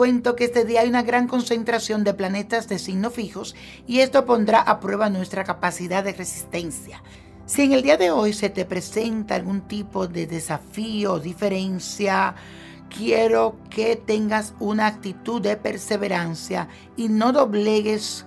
cuento que este día hay una gran concentración de planetas de signos fijos y esto pondrá a prueba nuestra capacidad de resistencia. Si en el día de hoy se te presenta algún tipo de desafío o diferencia, quiero que tengas una actitud de perseverancia y no doblegues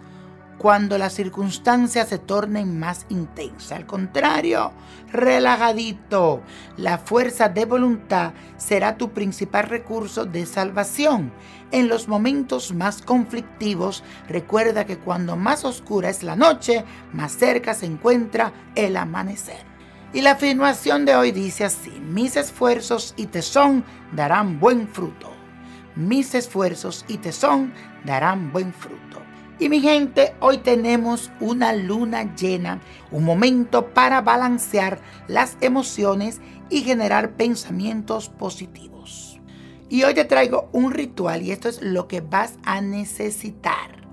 cuando las circunstancias se tornen más intensas. Al contrario, relajadito. La fuerza de voluntad será tu principal recurso de salvación. En los momentos más conflictivos, recuerda que cuando más oscura es la noche, más cerca se encuentra el amanecer. Y la afirmación de hoy dice así, mis esfuerzos y tesón darán buen fruto. Mis esfuerzos y tesón darán buen fruto. Y mi gente, hoy tenemos una luna llena, un momento para balancear las emociones y generar pensamientos positivos. Y hoy te traigo un ritual y esto es lo que vas a necesitar.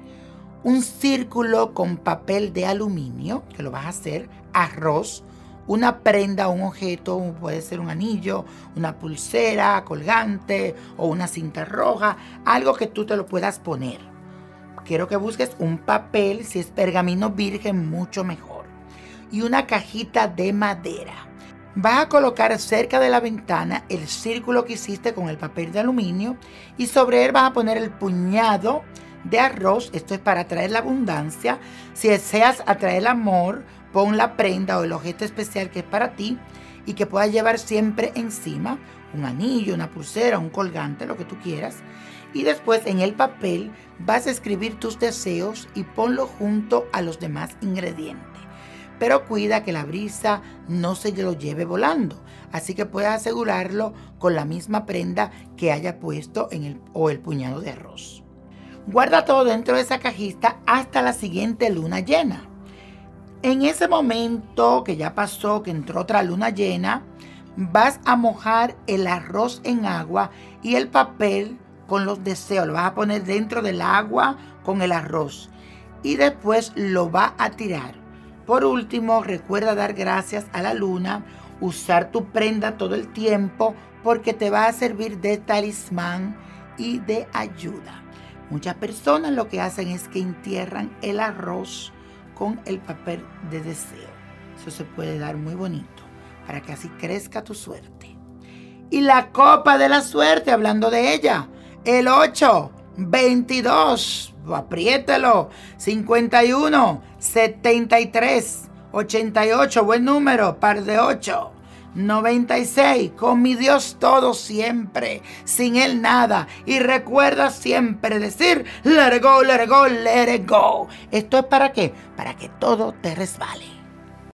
Un círculo con papel de aluminio, que lo vas a hacer, arroz, una prenda, un objeto, puede ser un anillo, una pulsera colgante o una cinta roja, algo que tú te lo puedas poner quiero que busques un papel, si es pergamino virgen, mucho mejor. Y una cajita de madera. Vas a colocar cerca de la ventana el círculo que hiciste con el papel de aluminio y sobre él vas a poner el puñado de arroz. Esto es para atraer la abundancia. Si deseas atraer el amor, pon la prenda o el objeto especial que es para ti y que puedas llevar siempre encima. Un anillo, una pulsera, un colgante, lo que tú quieras y después en el papel vas a escribir tus deseos y ponlo junto a los demás ingredientes. Pero cuida que la brisa no se lo lleve volando, así que puedes asegurarlo con la misma prenda que haya puesto en el o el puñado de arroz. Guarda todo dentro de esa cajita hasta la siguiente luna llena. En ese momento que ya pasó, que entró otra luna llena, vas a mojar el arroz en agua y el papel con los deseos. Lo vas a poner dentro del agua con el arroz. Y después lo va a tirar. Por último, recuerda dar gracias a la luna, usar tu prenda todo el tiempo porque te va a servir de talismán y de ayuda. Muchas personas lo que hacen es que entierran el arroz con el papel de deseo. Eso se puede dar muy bonito para que así crezca tu suerte. Y la copa de la suerte, hablando de ella, el 8, 22, apriételo, 51, 73, 88, buen número, par de 8. 96. Con mi Dios todo siempre, sin Él nada. Y recuerda siempre decir, let it go, let it go, let it go. ¿Esto es para qué? Para que todo te resbale.